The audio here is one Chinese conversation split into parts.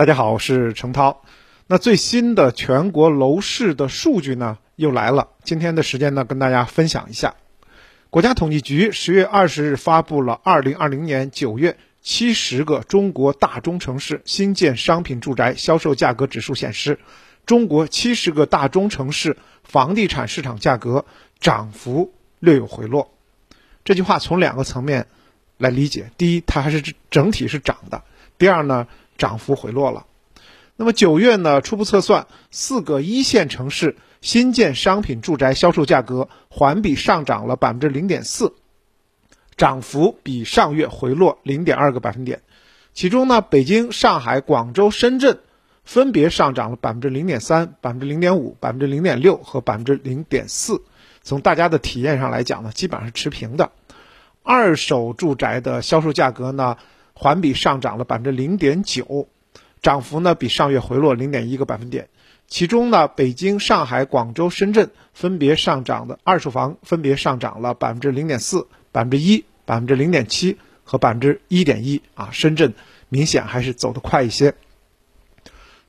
大家好，我是程涛。那最新的全国楼市的数据呢又来了，今天的时间呢跟大家分享一下。国家统计局十月二十日发布了二零二零年九月七十个中国大中城市新建商品住宅销售价格指数显示，中国七十个大中城市房地产市场价格涨幅略有回落。这句话从两个层面来理解：第一，它还是整体是涨的；第二呢。涨幅回落了。那么九月呢？初步测算，四个一线城市新建商品住宅销售价格环比上涨了百分之零点四，涨幅比上月回落零点二个百分点。其中呢，北京、上海、广州、深圳分别上涨了百分之零点三、百分之零点五、百分之零点六和百分之零点四。从大家的体验上来讲呢，基本上是持平的。二手住宅的销售价格呢？环比上涨了百分之零点九，涨幅呢比上月回落零点一个百分点。其中呢，北京、上海、广州、深圳分别上涨的二手房分别上涨了百分之零点四、百分之一、百分之零点七和百分之一点一啊。深圳明显还是走得快一些。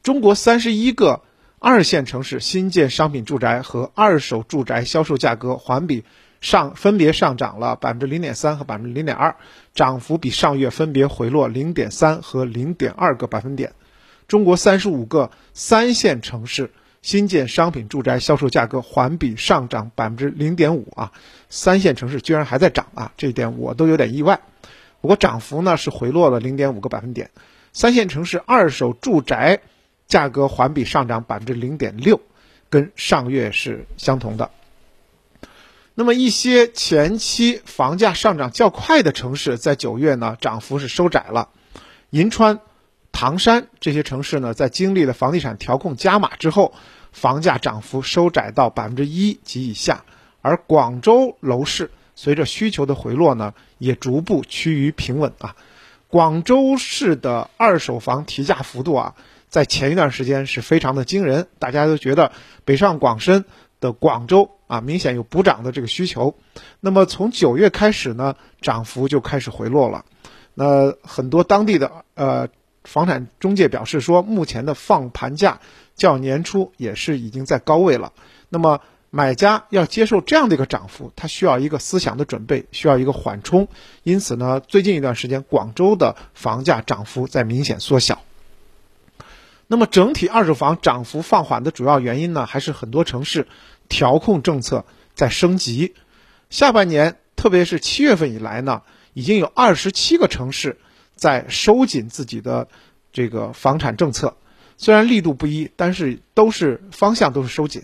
中国三十一个二线城市新建商品住宅和二手住宅销售价格环比。上分别上涨了百分之零点三和百分之零点二，涨幅比上月分别回落零点三和零点二个百分点。中国三十五个三线城市新建商品住宅销售价格环比上涨百分之零点五啊，三线城市居然还在涨啊，这一点我都有点意外。不过涨幅呢是回落了零点五个百分点。三线城市二手住宅价格环比上涨百分之零点六，跟上月是相同的。那么一些前期房价上涨较快的城市，在九月呢，涨幅是收窄了。银川、唐山这些城市呢，在经历了房地产调控加码之后，房价涨幅收窄到百分之一及以下。而广州楼市随着需求的回落呢，也逐步趋于平稳啊。广州市的二手房提价幅度啊，在前一段时间是非常的惊人，大家都觉得北上广深。的广州啊，明显有补涨的这个需求。那么从九月开始呢，涨幅就开始回落了。那很多当地的呃房产中介表示说，目前的放盘价较年初也是已经在高位了。那么买家要接受这样的一个涨幅，他需要一个思想的准备，需要一个缓冲。因此呢，最近一段时间广州的房价涨幅在明显缩小。那么整体二手房涨幅放缓的主要原因呢，还是很多城市调控政策在升级。下半年，特别是七月份以来呢，已经有二十七个城市在收紧自己的这个房产政策，虽然力度不一，但是都是方向都是收紧。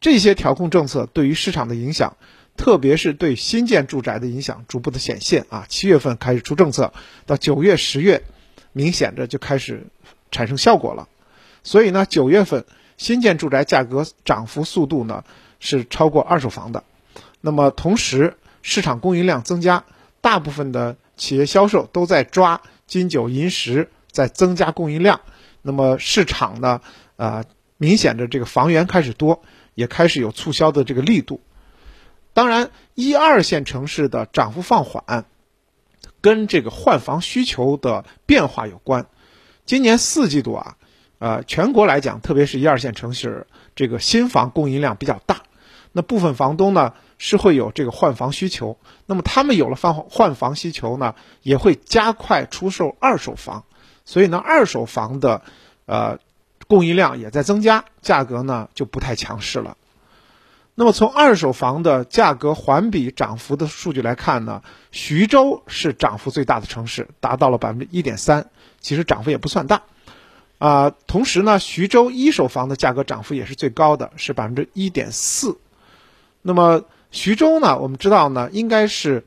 这些调控政策对于市场的影响，特别是对新建住宅的影响，逐步的显现啊。七月份开始出政策，到九月、十月，明显的就开始。产生效果了，所以呢，九月份新建住宅价格涨幅速度呢是超过二手房的。那么同时，市场供应量增加，大部分的企业销售都在抓金九银十，在增加供应量。那么市场呢，呃，明显的这个房源开始多，也开始有促销的这个力度。当然，一二线城市的涨幅放缓，跟这个换房需求的变化有关。今年四季度啊，呃，全国来讲，特别是一二线城市，这个新房供应量比较大。那部分房东呢是会有这个换房需求，那么他们有了换换房需求呢，也会加快出售二手房。所以呢，二手房的呃供应量也在增加，价格呢就不太强势了。那么从二手房的价格环比涨幅的数据来看呢，徐州是涨幅最大的城市，达到了百分之一点三。其实涨幅也不算大，啊，同时呢，徐州一手房的价格涨幅也是最高的，是百分之一点四。那么徐州呢，我们知道呢，应该是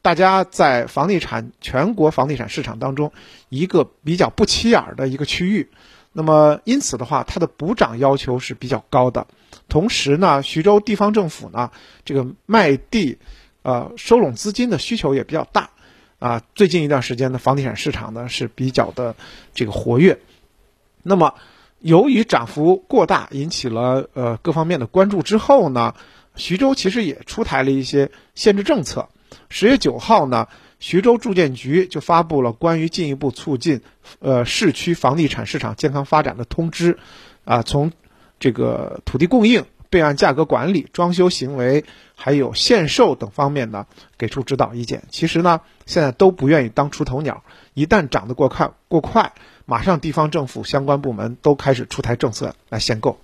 大家在房地产全国房地产市场当中一个比较不起眼的一个区域。那么因此的话，它的补涨要求是比较高的。同时呢，徐州地方政府呢，这个卖地，呃，收拢资金的需求也比较大。啊，最近一段时间的房地产市场呢是比较的这个活跃，那么由于涨幅过大，引起了呃各方面的关注之后呢，徐州其实也出台了一些限制政策。十月九号呢，徐州住建局就发布了关于进一步促进呃市区房地产市场健康发展的通知，啊，从这个土地供应、备案价格管理、装修行为，还有限售等方面呢，给出指导意见。其实呢，现在都不愿意当出头鸟，一旦涨得过快过快，马上地方政府相关部门都开始出台政策来限购。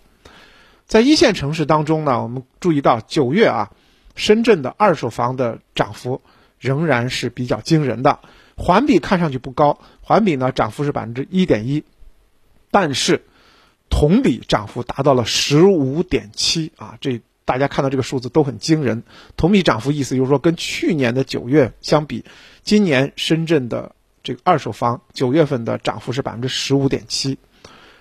在一线城市当中呢，我们注意到九月啊，深圳的二手房的涨幅仍然是比较惊人的，环比看上去不高，环比呢涨幅是百分之一点一，但是同比涨幅达到了十五点七啊，这大家看到这个数字都很惊人。同比涨幅意思就是说，跟去年的九月相比，今年深圳的这个二手房九月份的涨幅是百分之十五点七。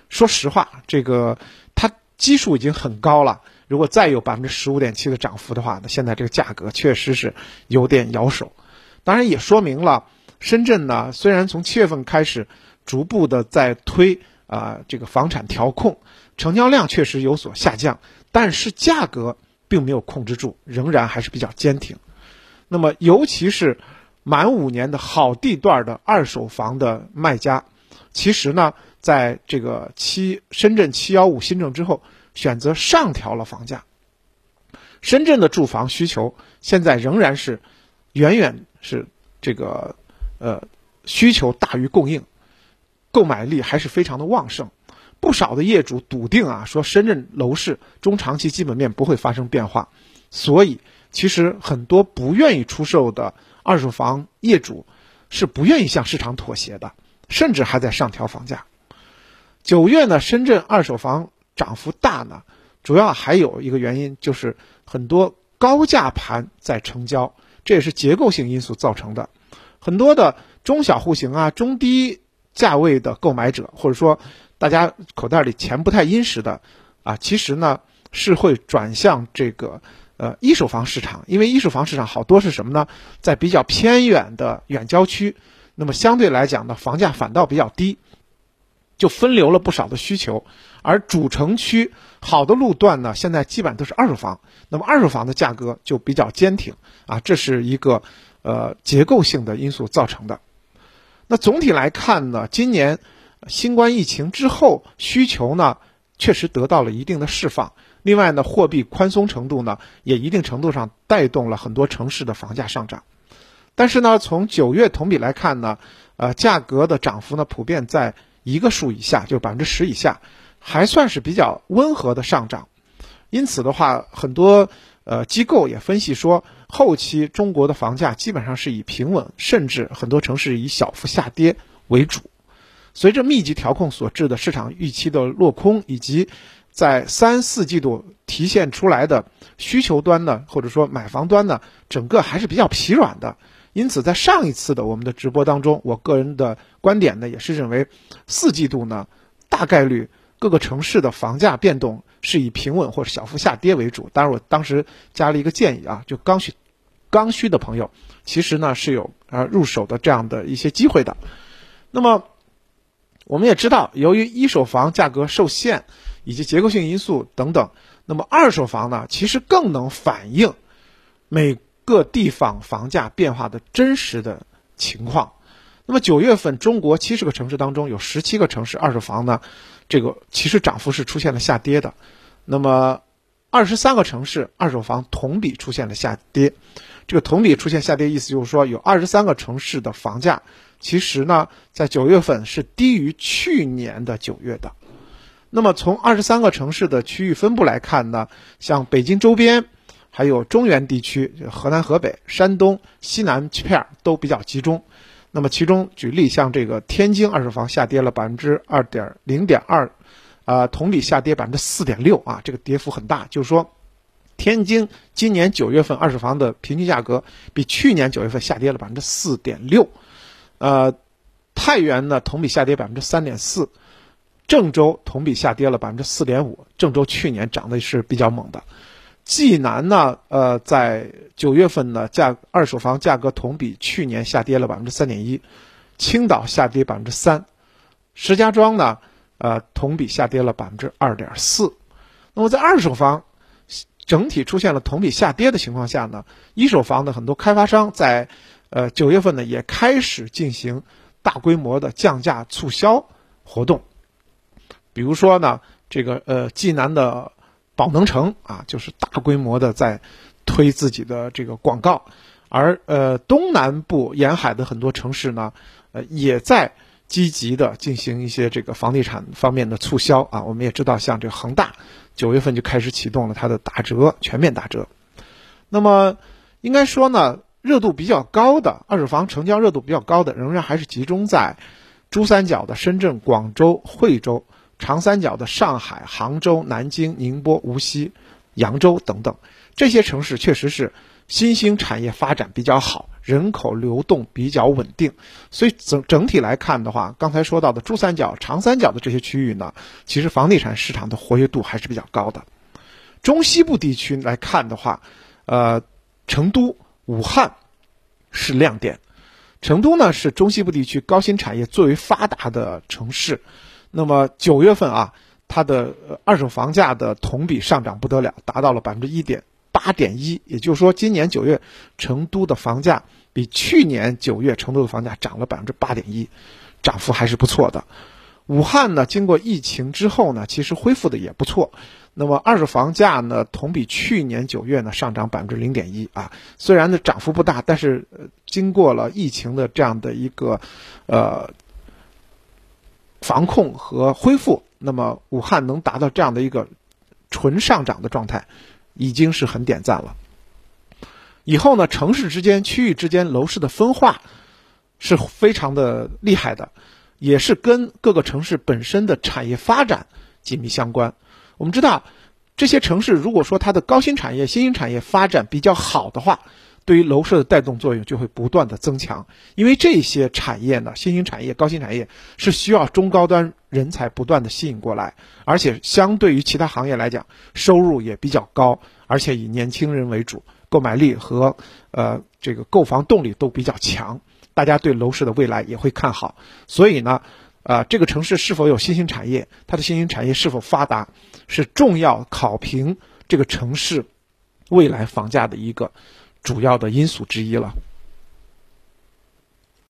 说实话，这个它。基数已经很高了，如果再有百分之十五点七的涨幅的话，那现在这个价格确实是有点咬手。当然也说明了，深圳呢虽然从七月份开始逐步的在推啊这个房产调控，成交量确实有所下降，但是价格并没有控制住，仍然还是比较坚挺。那么尤其是满五年的好地段的二手房的卖家，其实呢。在这个七深圳七幺五新政之后，选择上调了房价。深圳的住房需求现在仍然是远远是这个呃需求大于供应，购买力还是非常的旺盛。不少的业主笃定啊，说深圳楼市中长期基本面不会发生变化，所以其实很多不愿意出售的二手房业主是不愿意向市场妥协的，甚至还在上调房价。九月呢，深圳二手房涨幅大呢，主要还有一个原因就是很多高价盘在成交，这也是结构性因素造成的。很多的中小户型啊、中低价位的购买者，或者说大家口袋里钱不太殷实的啊，其实呢是会转向这个呃一手房市场，因为一手房市场好多是什么呢？在比较偏远的远郊区，那么相对来讲呢，房价反倒比较低。就分流了不少的需求，而主城区好的路段呢，现在基本都是二手房，那么二手房的价格就比较坚挺啊，这是一个呃结构性的因素造成的。那总体来看呢，今年新冠疫情之后需求呢确实得到了一定的释放，另外呢货币宽松程度呢也一定程度上带动了很多城市的房价上涨，但是呢从九月同比来看呢，呃价格的涨幅呢普遍在。一个数以下，就是百分之十以下，还算是比较温和的上涨。因此的话，很多呃机构也分析说，后期中国的房价基本上是以平稳，甚至很多城市以小幅下跌为主。随着密集调控所致的市场预期的落空，以及在三四季度体现出来的需求端呢，或者说买房端呢，整个还是比较疲软的。因此，在上一次的我们的直播当中，我个人的观点呢，也是认为，四季度呢，大概率各个城市的房价变动是以平稳或者小幅下跌为主。当然，我当时加了一个建议啊，就刚需、刚需的朋友，其实呢是有啊入手的这样的一些机会的。那么，我们也知道，由于一手房价格受限以及结构性因素等等，那么二手房呢，其实更能反映每。个地方房价变化的真实的情况，那么九月份中国七十个城市当中有十七个城市二手房呢，这个其实涨幅是出现了下跌的，那么二十三个城市二手房同比出现了下跌，这个同比出现下跌意思就是说有二十三个城市的房价其实呢在九月份是低于去年的九月的，那么从二十三个城市的区域分布来看呢，像北京周边。还有中原地区，河南、河北、山东西南片都比较集中。那么其中举例，像这个天津二手房下跌了百分之二点零点二，啊，同比下跌百分之四点六啊，这个跌幅很大。就是说，天津今年九月份二手房的平均价格比去年九月份下跌了百分之四点六。呃，太原呢同比下跌百分之三点四，郑州同比下跌了百分之四点五。郑州去年涨的是比较猛的。济南呢，呃，在九月份呢，价二手房价格同比去年下跌了百分之三点一，青岛下跌百分之三，石家庄呢，呃，同比下跌了百分之二点四。那么在二手房整体出现了同比下跌的情况下呢，一手房的很多开发商在呃，九月份呢也开始进行大规模的降价促销活动，比如说呢，这个呃济南的宝能城啊，就是大规模的在推自己的这个广告，而呃东南部沿海的很多城市呢，呃也在积极的进行一些这个房地产方面的促销啊。我们也知道，像这个恒大九月份就开始启动了它的打折，全面打折。那么应该说呢。热度比较高的二手房成交热度比较高的，仍然还是集中在珠三角的深圳、广州、惠州，长三角的上海、杭州、南京、宁波、无锡、扬州等等这些城市，确实是新兴产业发展比较好，人口流动比较稳定。所以整整体来看的话，刚才说到的珠三角、长三角的这些区域呢，其实房地产市场的活跃度还是比较高的。中西部地区来看的话，呃，成都。武汉是亮点，成都呢是中西部地区高新产业最为发达的城市。那么九月份啊，它的二手房价的同比上涨不得了，达到了百分之一点八点一。也就是说，今年九月成都的房价比去年九月成都的房价涨了百分之八点一，涨幅还是不错的。武汉呢，经过疫情之后呢，其实恢复的也不错。那么二手房价呢，同比去年九月呢上涨百分之零点一啊，虽然呢涨幅不大，但是经过了疫情的这样的一个呃防控和恢复，那么武汉能达到这样的一个纯上涨的状态，已经是很点赞了。以后呢，城市之间、区域之间楼市的分化是非常的厉害的，也是跟各个城市本身的产业发展紧密相关。我们知道，这些城市如果说它的高新产业、新兴产业发展比较好的话，对于楼市的带动作用就会不断的增强。因为这些产业呢，新兴产业、高新产业是需要中高端人才不断的吸引过来，而且相对于其他行业来讲，收入也比较高，而且以年轻人为主，购买力和呃这个购房动力都比较强，大家对楼市的未来也会看好。所以呢。啊，这个城市是否有新兴产业？它的新兴产业是否发达，是重要考评这个城市未来房价的一个主要的因素之一了。